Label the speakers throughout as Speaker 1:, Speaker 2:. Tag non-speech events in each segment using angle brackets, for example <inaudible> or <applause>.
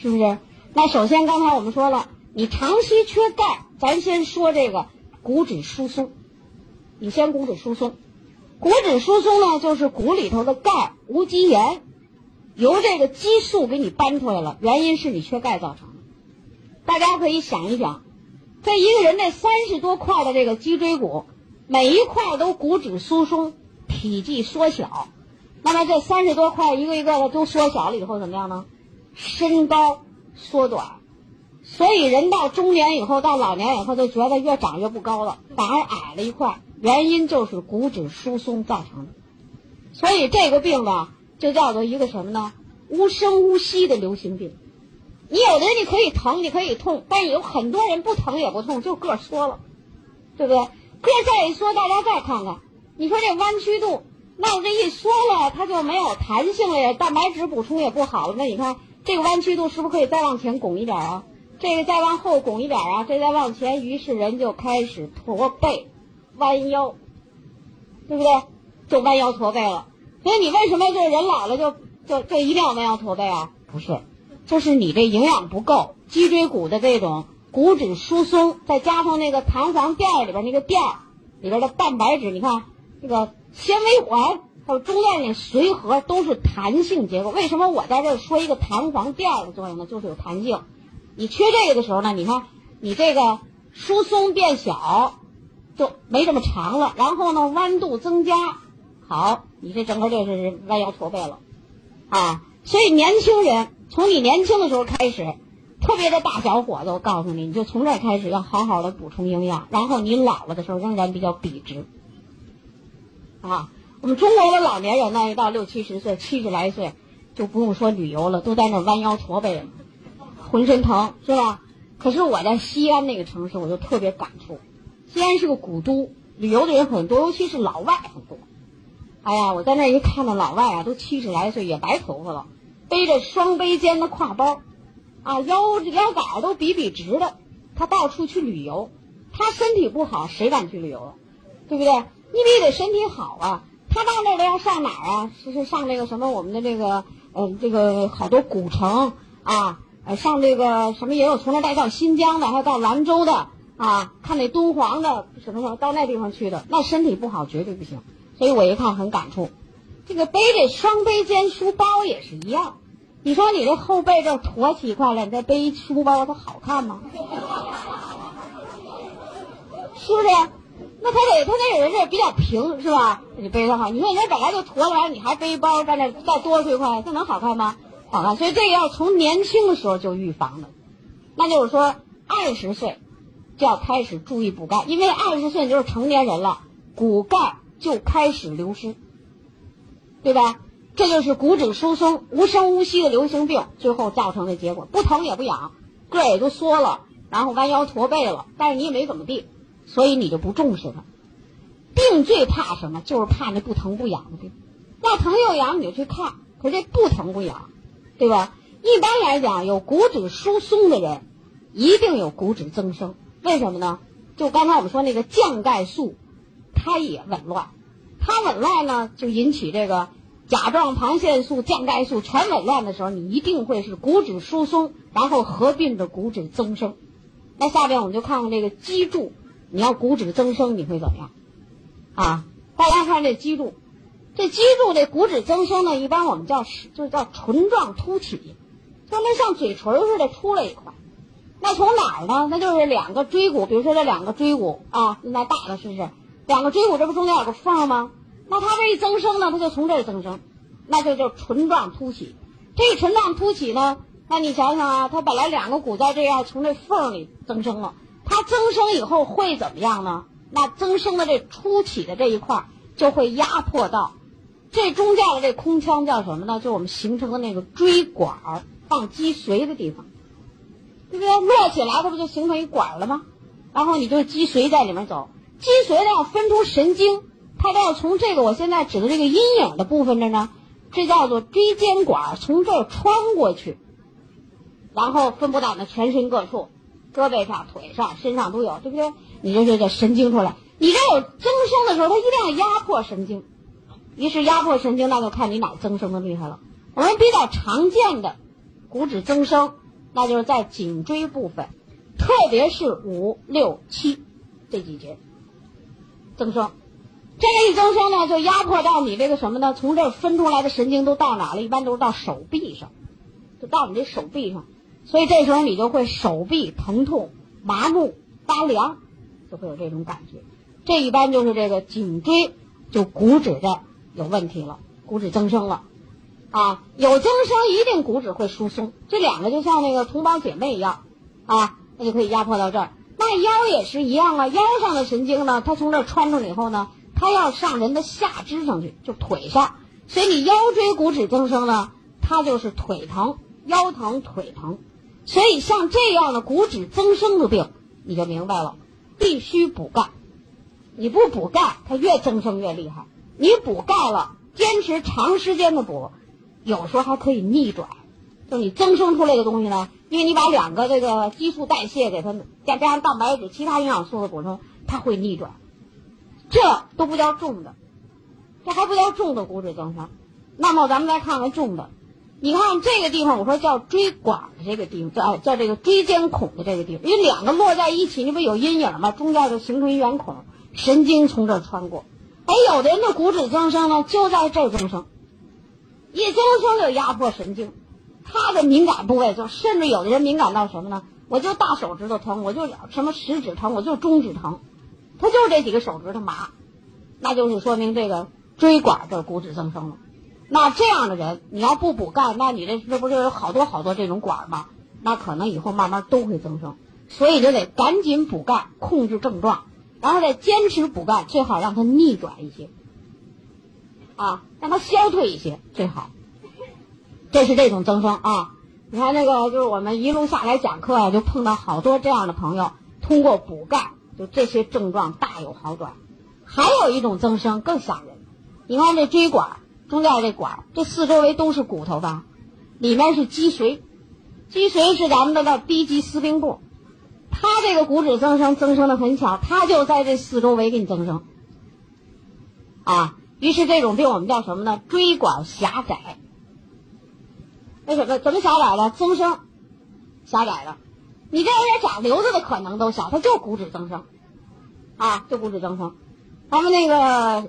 Speaker 1: 是不是？那首先刚才我们说了，你长期缺钙，咱先说这个骨质疏松。你先骨质疏松，骨质疏松呢，就是骨里头的钙无机盐由这个激素给你搬出来了，原因是你缺钙造成的。大家可以想一想，这一个人这三十多块的这个脊椎骨，每一块都骨质疏松，体积缩小。那么这三十多块一个一个的都缩小了以后怎么样呢？身高缩短，所以人到中年以后，到老年以后就觉得越长越不高了，反而矮了一块。原因就是骨质疏松造成的。所以这个病呢，就叫做一个什么呢？无声无息的流行病。你有的人你可以疼，你可以痛，但有很多人不疼也不痛，就个儿缩了，对不对？个儿再一缩，大家再看看，你说这弯曲度，那我这一缩了，它就没有弹性了呀，蛋白质补充也不好了。那你看这个弯曲度是不是可以再往前拱一点啊？这个再往后拱一点啊？这再往前，于是人就开始驼背、弯腰，对不对？就弯腰驼背了。所以你为什么就是人老了就就就一定要弯腰驼背啊？不是。就是你这营养不够，脊椎骨的这种骨质疏松，再加上那个弹簧垫里边那个垫里边的蛋白质，你看这个纤维环还有中间那髓核都是弹性结构。为什么我在这儿说一个弹簧垫儿的作用呢？就是有弹性。你缺这个的时候呢，你看你这个疏松变小，就没这么长了。然后呢，弯度增加，好，你这整个就是弯腰驼背了啊。所以年轻人。从你年轻的时候开始，特别的大小伙子，我告诉你，你就从这儿开始要好好的补充营养，然后你老了的时候仍然比较笔直。啊，我们中国的老年人呢，一到六七十岁、七十来岁，就不用说旅游了，都在那弯腰驼背，浑身疼，是吧？可是我在西安那个城市，我就特别感触。西安是个古都，旅游的人很多，尤其是老外很多。哎呀，我在那一看到老外啊，都七十来岁，也白头发了。背着双背肩的挎包，啊，腰腰杆都笔笔直的，他到处去旅游。他身体不好，谁敢去旅游？对不对？你必须得身体好啊。他到那儿要上哪儿啊？是是上那个什么我们的这个，呃，这个好多古城啊，呃，上这个什么也有从那带到新疆的，还有到兰州的啊，看那敦煌的什么什么，到那地方去的，那身体不好绝对不行。所以我一看很感触。这个背着双背肩书包也是一样。你说你这后背这驼起一块来，你再背一书包，它好看吗？<laughs> 是不是？那他得他那个人这比较平，是吧？你背的好。你说你这本来就驼着来，你还背包在那再多出一块，这能好看吗？好看。所以这个要从年轻的时候就预防的，那就是说二十岁就要开始注意补钙，因为二十岁你就是成年人了，骨钙就开始流失，对吧？这就是骨质疏松、无声无息的流行病，最后造成的结果，不疼也不痒，个儿也都缩了，然后弯腰驼背了，但是你也没怎么地，所以你就不重视它。病最怕什么？就是怕那不疼不痒的病。要疼又痒你就去看，可这不疼不痒，对吧？一般来讲，有骨质疏松的人，一定有骨质增生。为什么呢？就刚才我们说那个降钙素，它也紊乱，它紊乱呢，就引起这个。甲状旁腺素、降钙素全紊乱的时候，你一定会是骨质疏松，然后合并着骨质增生。那下边我们就看看这个脊柱，你要骨质增生，你会怎么样？啊，大家看这脊柱，这脊柱这骨质增生呢，一般我们叫就叫唇状凸起，就那像嘴唇似的出来一块。那从哪儿呢？那就是两个椎骨，比如说这两个椎骨啊，那大的是不是？两个椎骨这不中间有个缝吗？那它这一增生呢，它就从这儿增生，那就叫唇状凸起。这个唇状凸起呢，那你想想啊，它本来两个骨在这样从这缝里增生了，它增生以后会怎么样呢？那增生的这凸起的这一块就会压迫到这中间的这空腔叫什么呢？就我们形成的那个椎管儿放脊髓的地方，对不对？摞起来它不就形成一管了吗？然后你就脊髓在里面走，脊髓要分出神经。它都要从这个我现在指的这个阴影的部分这呢，这叫做椎间管，从这儿穿过去，然后分布到那全身各处，胳膊上、腿上、身上都有，对不对？你这就叫神经出来。你这有增生的时候，它一定要压迫神经，于是压迫神经，那就看你哪增生的厉害了。我们比较常见的骨质增生，那就是在颈椎部分，特别是五六七这几节增生。这个一增生呢，就压迫到你这个什么呢？从这儿分出来的神经都到哪了？一般都是到手臂上，就到你这手臂上。所以这时候你就会手臂疼痛、麻木、发凉，就会有这种感觉。这一般就是这个颈椎就骨质的有问题了，骨质增生了。啊，有增生一定骨质会疏松，这两个就像那个同胞姐妹一样，啊，那就可以压迫到这儿。那腰也是一样啊，腰上的神经呢，它从这儿穿出来以后呢。它要上人的下肢上去，就腿上，所以你腰椎骨质增生呢，它就是腿疼、腰疼、腿疼。所以像这样的骨质增生的病，你就明白了，必须补钙。你不补钙，它越增生越厉害。你补钙了，坚持长时间的补，有时候还可以逆转。就你增生出来的东西呢，因为你把两个这个激素代谢给它，再加上蛋白质、其他营养素的补充，它会逆转。这都不叫重的，这还不叫重的骨质增生。那么咱们再看看重的，你看这个地方，我说叫椎管的这个地方，叫叫这个椎间孔的这个地方，因为两个落在一起，你不有阴影吗？中间就形成一圆孔，神经从这儿穿过。哎，有的人的骨质增生呢，就在这儿增生，一增生就压迫神经，他的敏感部位就甚至有的人敏感到什么呢？我就大手指头疼，我就什么食指疼，我就中指疼。他就这几个手指头麻，那就是说明这个椎管这骨质增生了。那这样的人，你要不补钙，那你这这不是有好多好多这种管吗？那可能以后慢慢都会增生。所以就得赶紧补钙，控制症状，然后再坚持补钙，最好让它逆转一些，啊，让它消退一些最好。这是这种增生啊。你看那个，就是我们一路下来讲课啊，就碰到好多这样的朋友，通过补钙。就这些症状大有好转，还有一种增生更吓人。你看这椎管中间这管，这四周围都是骨头吧？里面是脊髓，脊髓是咱们的那低级司令部。它这个骨质增生增生的很小，它就在这四周围给你增生。啊，于是这种病我们叫什么呢？椎管狭窄。为什么？怎么狭窄的？增生狭窄了。你这有点长瘤子的可能都小，它就骨质增生，啊，就骨质增生。咱们那个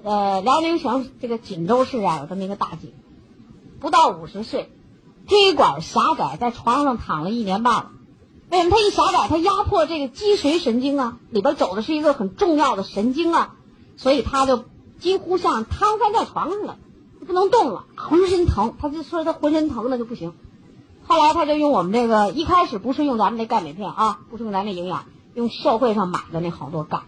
Speaker 1: 呃辽宁省这个锦州市啊，有这么一个大姐，不到五十岁，椎管狭窄，在床上躺了一年半了。为什么？她一狭窄，她压迫这个脊髓神经啊，里边走的是一个很重要的神经啊，所以她就几乎像瘫痪在床上了，不能动了，浑身疼。她就说她浑身疼的就不行。后来他就用我们这个，一开始不是用咱们那钙镁片啊，不是用咱那营养，用社会上买的那好多钙，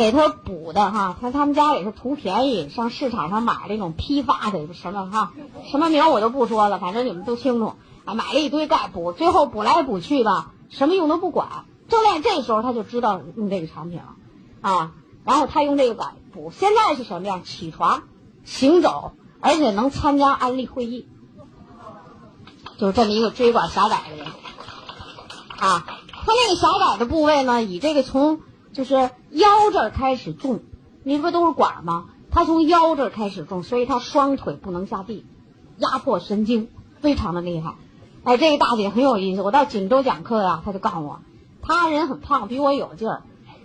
Speaker 1: 给他补的哈。他他们家也是图便宜，上市场上买那种批发的什么哈，什么名我就不说了，反正你们都清楚。啊，买了一堆钙补，最后补来补去吧，什么用都不管。正在这时候他就知道用这个产品了，啊，然后他用这个钙补，现在是什么样？起床、行走，而且能参加安利会议。就是这么一个椎管狭窄的人，啊，他那个狭窄的部位呢，以这个从就是腰这儿开始重，你不都是管吗？他从腰这儿开始重，所以他双腿不能下地，压迫神经非常的厉害。哎，这个大姐很有意思，我到锦州讲课呀，她就告诉我，她人很胖，比我有劲儿。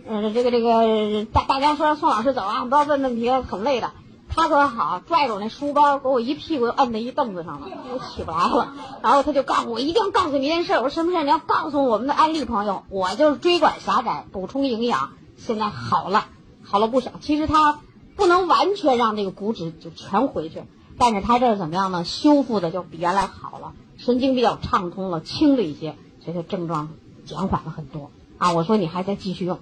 Speaker 1: 嗯，这个这个大大家说宋老师走啊，不要问问题，很累的。他可好，拽着我那书包，给我一屁股摁在一凳子上了，我起不来了。然后他就告诉我，一定要告诉你一件事。我说什么事儿？你要告诉我们的安利朋友，我就是椎管狭窄，补充营养，现在好了，好了不少。其实他不能完全让这个骨质就全回去，但是他这怎么样呢？修复的就比原来好了，神经比较畅通了，轻了一些，所以他症状减缓了很多啊。我说你还在继续用，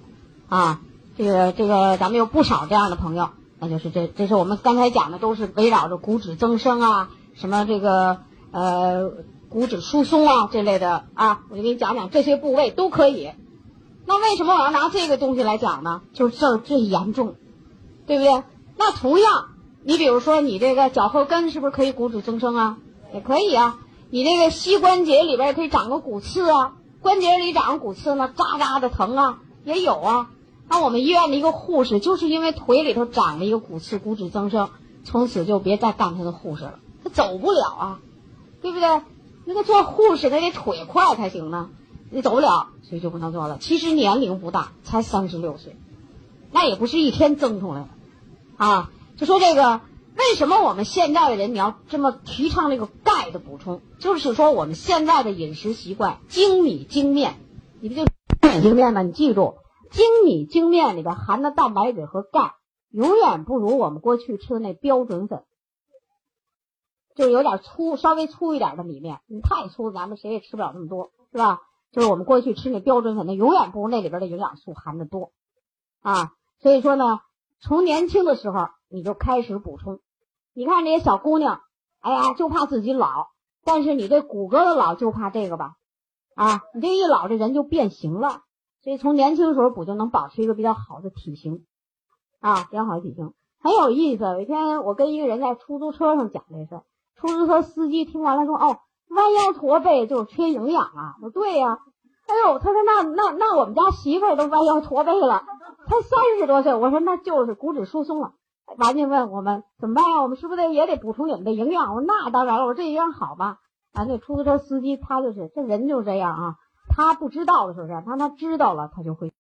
Speaker 1: 啊，这个这个咱们有不少这样的朋友。那就是这，这是我们刚才讲的，都是围绕着骨质增生啊，什么这个呃骨质疏松啊这类的啊，我就给你讲讲这些部位都可以。那为什么我要拿这个东西来讲呢？就是这儿最严重，对不对？那同样，你比如说你这个脚后跟是不是可以骨质增生啊？也可以啊。你这个膝关节里边也可以长个骨刺啊，关节里长骨刺呢，扎扎的疼啊，也有啊。那我们医院的一个护士，就是因为腿里头长了一个骨刺，骨质增生，从此就别再干他的护士了，他走不了啊，对不对？那个做护士他得腿快才行呢，你走不了，所以就不能做了。其实年龄不大，才三十六岁，那也不是一天增出来的，啊，就说这个为什么我们现在的人你要这么提倡这个钙的补充，就是说我们现在的饮食习惯精米精面，你不就精 <coughs> 米精面吗？你记住，精米精面里边含的蛋白质和钙永远不如我们过去吃的那标准粉。就有点粗，稍微粗一点的米面，你太粗，咱们谁也吃不了那么多，是吧？就是我们过去吃那标准粉，那永远不如那里边的营养素含的多，啊，所以说呢，从年轻的时候你就开始补充。你看这些小姑娘，哎呀，就怕自己老，但是你这骨骼的老就怕这个吧，啊，你这一老这人就变形了，所以从年轻的时候补就能保持一个比较好的体型，啊，比较好的体型很有意思。有一天我跟一个人在出租车上讲这事。出租车司机听完了说：“哦，弯腰驼背就是缺营养啊！”我说：“对呀。”哎呦，他说：“那那那我们家媳妇儿都弯腰驼背了，才三十多岁。”我说：“那就是骨质疏松了。”完就问我们怎么办呀？我们是不是得也得补充你们的营养？我说：“那当然了。”我说：“这营养好吧？”啊，那出租车司机他就是这人就这样啊，他不知道的时候是，当他知道了，他就会。